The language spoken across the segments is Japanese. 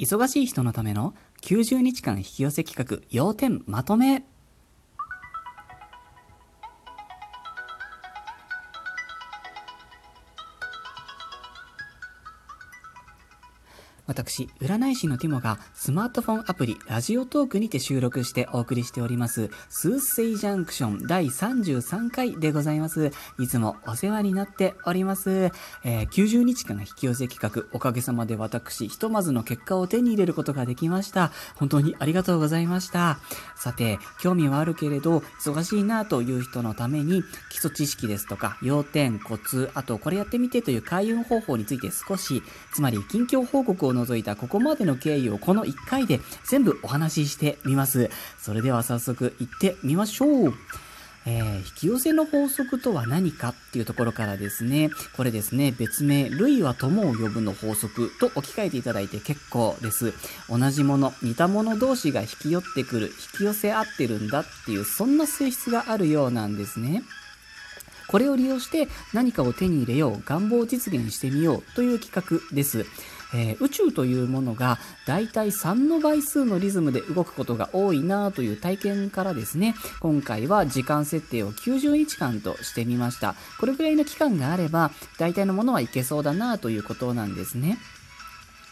忙しい人のための90日間引き寄せ企画要点まとめ。私、占い師のティモがスマートフォンアプリラジオトークにて収録してお送りしております、スーセイジャンクション第33回でございます。いつもお世話になっております。えー、90日間引き寄せ企画、おかげさまで私、ひとまずの結果を手に入れることができました。本当にありがとうございました。さて、興味はあるけれど、忙しいなという人のために、基礎知識ですとか、要点、コツ、あとこれやってみてという開運方法について少し、つまり近況報告を除いたここまでの経緯をこの1回で全部お話ししてみます。それでは早速行ってみましょう。えー、引き寄せの法則とは何かっていうところからですね、これですね、別名、類は友を呼ぶの法則と置き換えていただいて結構です。同じもの、似たもの同士が引き寄ってくる、引き寄せ合ってるんだっていう、そんな性質があるようなんですね。これを利用して何かを手に入れよう、願望を実現してみようという企画です。えー、宇宙というものがだいたい3の倍数のリズムで動くことが多いなという体験からですね、今回は時間設定を90日間としてみました。これぐらいの期間があれば、大体のものはいけそうだなということなんですね。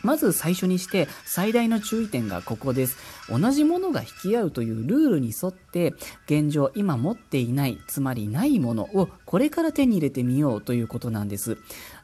まず最初にして最大の注意点がここです。同じものが引き合うというルールに沿って現状今持っていない、つまりないものをこれから手に入れてみようということなんです。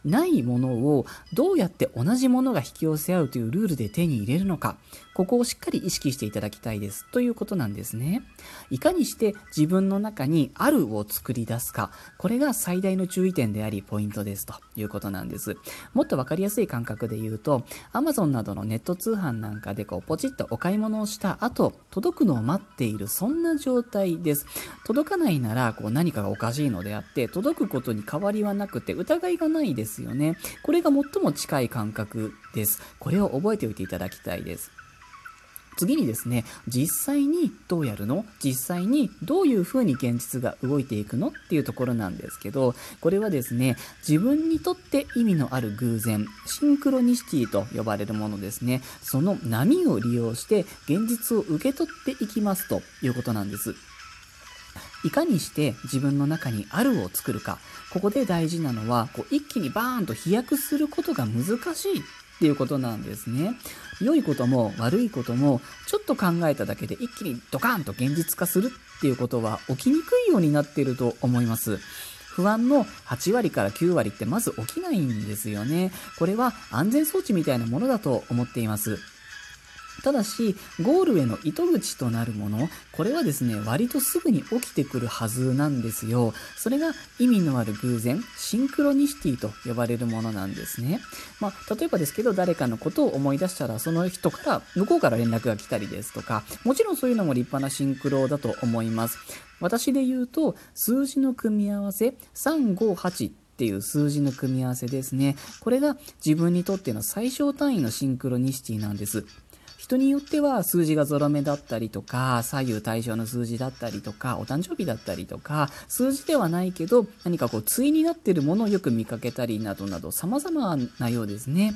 ないものをどうやって同じものが引き寄せ合うというルールで手に入れるのか、ここをしっかり意識していただきたいですということなんですね。いかにして自分の中にあるを作り出すか、これが最大の注意点でありポイントですということなんです。もっとわかりやすい感覚で言うと、Amazon などのネット通販なんかでこうポチッとお買い物をした後、届くのを待っているそんな状態です。届かないならこう何かがおかしいのであって、って届くことに変わりはなくて疑いがないですよね。これが最も近い感覚です。これを覚えておいていただきたいです。次にですね、実際にどうやるの？実際にどういう風に現実が動いていくのっていうところなんですけど、これはですね、自分にとって意味のある偶然、シンクロニシティと呼ばれるものですね、その波を利用して現実を受け取っていきますということなんです。いかにして自分の中にあるを作るか。ここで大事なのは、こう一気にバーンと飛躍することが難しいっていうことなんですね。良いことも悪いことも、ちょっと考えただけで一気にドカーンと現実化するっていうことは起きにくいようになっていると思います。不安の8割から9割ってまず起きないんですよね。これは安全装置みたいなものだと思っています。ただし、ゴールへの糸口となるもの、これはですね、割とすぐに起きてくるはずなんですよ。それが意味のある偶然、シンクロニシティと呼ばれるものなんですね。まあ、例えばですけど、誰かのことを思い出したら、その人から、向こうから連絡が来たりですとか、もちろんそういうのも立派なシンクロだと思います。私で言うと、数字の組み合わせ、358っていう数字の組み合わせですね。これが自分にとっての最小単位のシンクロニシティなんです。人によっては数字がゾロ目だったりとか、左右対称の数字だったりとか、お誕生日だったりとか、数字ではないけど、何かこう、対になっているものをよく見かけたりなどなど、様々なようですね。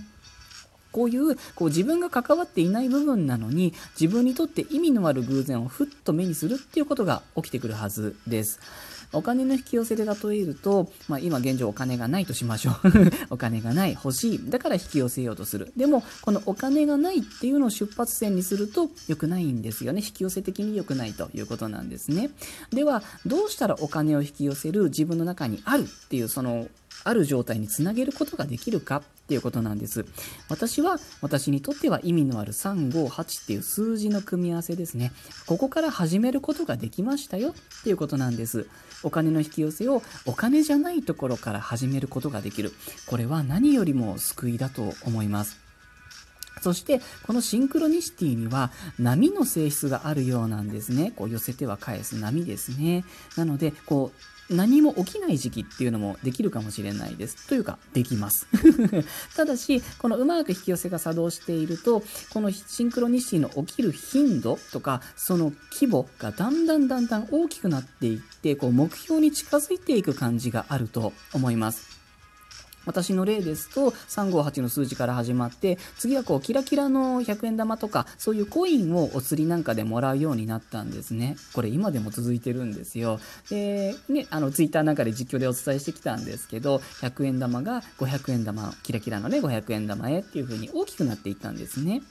こういう、こう自分が関わっていない部分なのに、自分にとって意味のある偶然をふっと目にするっていうことが起きてくるはずです。お金の引き寄せで例えると、まあ、今現状お金がないとしましょう お金がない、欲しい。だから引き寄せようとする。でも、このお金がないっていうのを出発点にすると良くないんですよね。引き寄せ的に良くないということなんですね。では、どうしたらお金を引き寄せる自分の中にあるっていう、その、ある状態につなげることができるかっていうことなんです。私は、私にとっては意味のある358っていう数字の組み合わせですね。ここから始めることができましたよっていうことなんです。お金の引き寄せをお金じゃないところから始めることができる。これは何よりも救いだと思います。そして、このシンクロニシティには波の性質があるようなんですね。こう寄せては返す波ですね。なので、こう、何も起きない時期っていうのもできるかもしれないです。というか、できます。ただし、このうまく引き寄せが作動していると、このシンクロニシティの起きる頻度とか、その規模がだんだんだんだん大きくなっていって、こう目標に近づいていく感じがあると思います。私の例ですと、358の数字から始まって、次はこう、キラキラの100円玉とか、そういうコインをお釣りなんかでもらうようになったんですね。これ今でも続いてるんですよ。で、ね、あの、ツイッターなんかで実況でお伝えしてきたんですけど、100円玉が500円玉、キラキラのね、500円玉へっていう風に大きくなっていったんですね。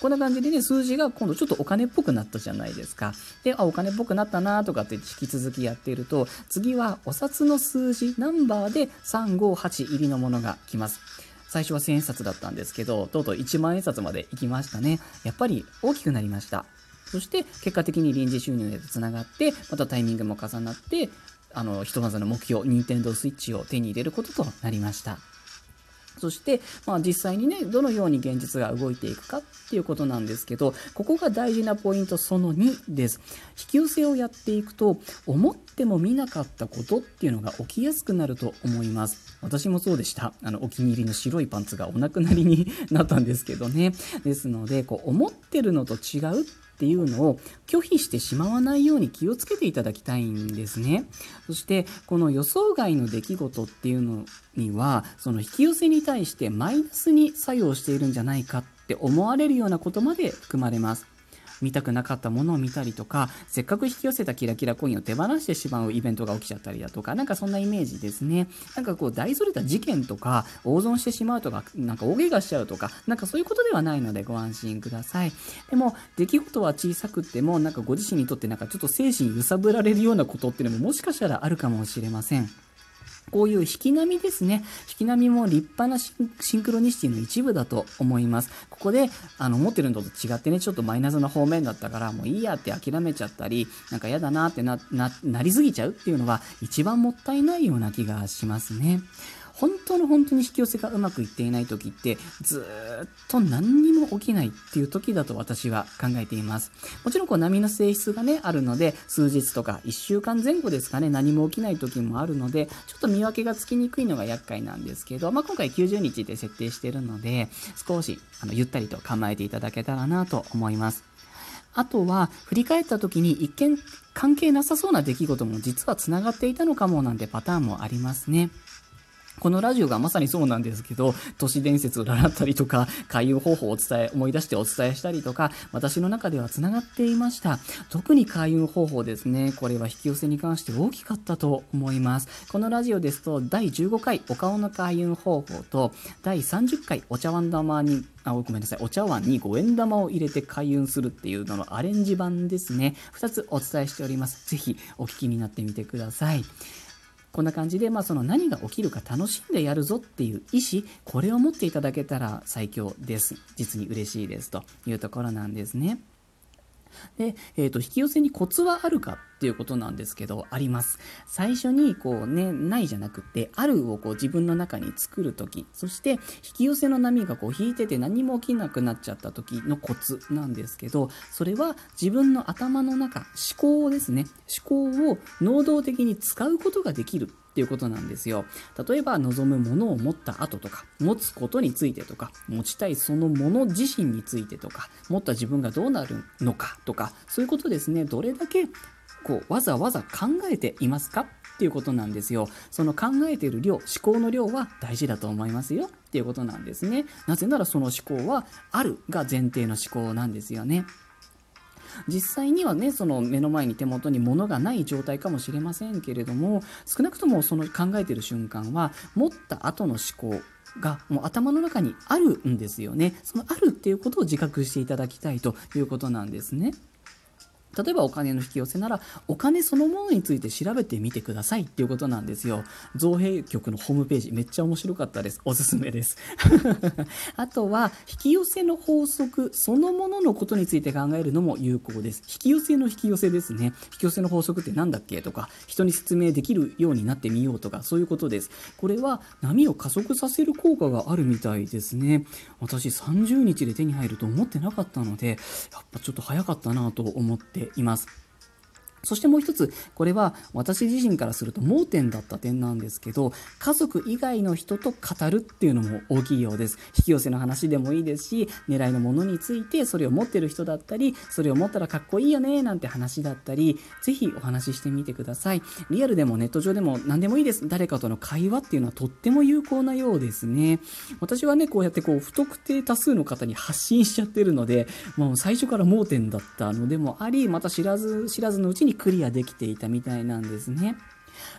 こんな感じでね、数字が今度ちょっとお金っぽくなったじゃないですか。で、あ、お金っぽくなったなとかって引き続きやっていると、次はお札の数字、ナンバーで358入りのものが来ます。最初は1000円札だったんですけど、とうとう1万円札まで行きましたね。やっぱり大きくなりました。そして結果的に臨時収入へとつながって、またタイミングも重なって、あの、ひとまずの目標、任天堂スイッチを手に入れることとなりました。そして、まあ、実際にね、どのように現実が動いていくかっていうことなんですけど、ここが大事なポイントその2です。引き寄せをやっていくと、思っても見なかったことっていうのが起きやすくなると思います。私もそうでした。あの、お気に入りの白いパンツがお亡くなりになったんですけどね。ですので、こう、思ってるのと違うっていうのを拒否してしまわないように気をつけていただきたいんですね。そしてこの予想外の出来事っていうのにはその引き寄せに対してマイナスに作用しているんじゃないかって思われるようなことまで含まれます。見たくなかったものを見たりとか、せっかく引き寄せたキラキラコインを手放してしまうイベントが起きちゃったりだとか、なんかそんなイメージですね。なんかこう大それた事件とか、大損してしまうとか、なんか大怪我しちゃうとか、なんかそういうことではないのでご安心ください。でも、出来事は小さくっても、なんかご自身にとってなんかちょっと精神揺さぶられるようなことっていうのももしかしたらあるかもしれません。こういう引き波ですね。引き波も立派なシンクロニシティの一部だと思います。ここで、あの、思ってるのと違ってね、ちょっとマイナスな方面だったから、もういいやって諦めちゃったり、なんか嫌だなってな、な、なりすぎちゃうっていうのは、一番もったいないような気がしますね。本当の本当に引き寄せがうまくいっていない時って、ずっと何にも起きないっていう時だと私は考えています。もちろんこう波の性質がね、あるので、数日とか1週間前後ですかね、何も起きない時もあるので、ちょっと見分けがつきにくいのが厄介なんですけど、まあ、今回90日で設定してるので、少しあのゆったりと構えていただけたらなと思います。あとは、振り返った時に一見関係なさそうな出来事も実は繋がっていたのかもなんてパターンもありますね。このラジオがまさにそうなんですけど、都市伝説を占ったりとか、開運方法を伝え、思い出してお伝えしたりとか、私の中では繋がっていました。特に開運方法ですね。これは引き寄せに関して大きかったと思います。このラジオですと、第15回お顔の開運方法と、第30回お茶碗玉にあ、ごめんなさい。お茶碗に5円玉を入れて開運するっていうののアレンジ版ですね。2つお伝えしております。ぜひお聞きになってみてください。こんな感じで、まあ、その何が起きるか楽しんでやるぞっていう意思、これを持っていただけたら最強です。実に嬉しいですというところなんですね。で、えっ、ー、と、引き寄せにコツはあるかっていうことなんですけど、あります。最初に、こうね、ないじゃなくて、あるをこう自分の中に作るとき、そして、引き寄せの波がこう引いてて何も起きなくなっちゃった時のコツなんですけど、それは自分の頭の中、思考をですね。思考を能動的に使うことができるっていうことなんですよ。例えば、望むものを持った後とか、持つことについてとか、持ちたいそのもの自身についてとか、持った自分がどうなるのかとか、そういうことですね。どれだけこうわざわざ考えていますかっていうことなんですよ。その考えている量、思考の量は大事だと思いますよっていうことなんですね。なぜならその思考はあるが前提の思考なんですよね。実際にはね、その目の前に手元に物がない状態かもしれませんけれども、少なくともその考えている瞬間は、持った後の思考、がもう頭の中にあるんですよね。そのあるっていうことを自覚していただきたいということなんですね。例えばお金の引き寄せなら、お金そのものについて調べてみてくださいっていうことなんですよ。造幣局のホームページ、めっちゃ面白かったです。おすすめです。あとは、引き寄せの法則そのもののことについて考えるのも有効です。引き寄せの引き寄せですね。引き寄せの法則って何だっけとか、人に説明できるようになってみようとか、そういうことです。これは波を加速させる効果があるみたいですね。私30日で手に入ると思ってなかったので、やっぱちょっと早かったなと思っています。そしてもう一つ、これは私自身からすると盲点だった点なんですけど、家族以外の人と語るっていうのも大きいようです。引き寄せの話でもいいですし、狙いのものについてそれを持ってる人だったり、それを持ったらかっこいいよねなんて話だったり、ぜひお話ししてみてください。リアルでもネット上でも何でもいいです。誰かとの会話っていうのはとっても有効なようですね。私はね、こうやってこう不特定多数の方に発信しちゃってるので、もう最初から盲点だったのでもあり、また知らず知らずのうちにクリアできていたみたいなんですね。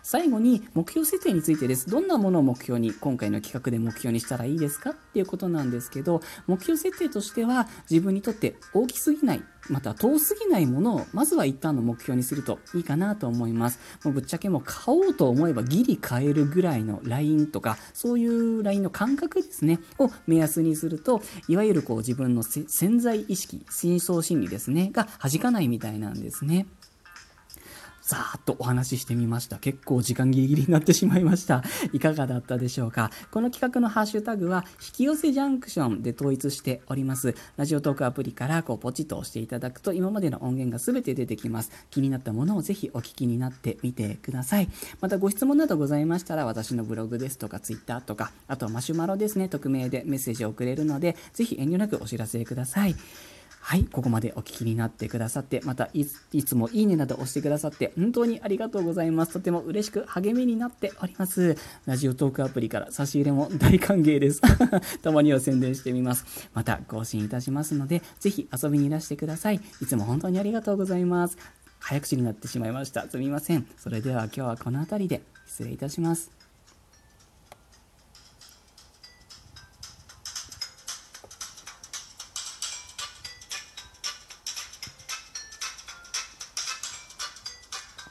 最後に目標設定についてです。どんなものを目標に今回の企画で目標にしたらいいですか？っていうことなんですけど、目標設定としては自分にとって大きすぎない、また遠すぎないものをまずは一旦の目標にするといいかなと思います。もうぶっちゃけもう買おうと思えばギリ買えるぐらいのラインとか、そういうラインの感覚ですね、を目安にすると、いわゆるこう自分の潜在意識、深層心理ですね、が弾かないみたいなんですね。ざーっとお話ししてみました。結構時間ギリギリになってしまいました。いかがだったでしょうか？この企画のハッシュタグは、引き寄せジャンクションで統一しております。ラジオトークアプリからこうポチッと押していただくと、今までの音源が全て出てきます。気になったものをぜひお聞きになってみてください。またご質問などございましたら、私のブログですとか、ツイッターとか、あとはマシュマロですね、匿名でメッセージを送れるので、ぜひ遠慮なくお知らせください。はい、ここまでお聞きになってくださって、またいつもいいねなど押してくださって、本当にありがとうございます。とても嬉しく励みになっております。ラジオトークアプリから差し入れも大歓迎です。たまには宣伝してみます。また更新いたしますので、ぜひ遊びにいらしてください。いつも本当にありがとうございます。早口になってしまいました。すみません。それでは今日はこの辺りで失礼いたします。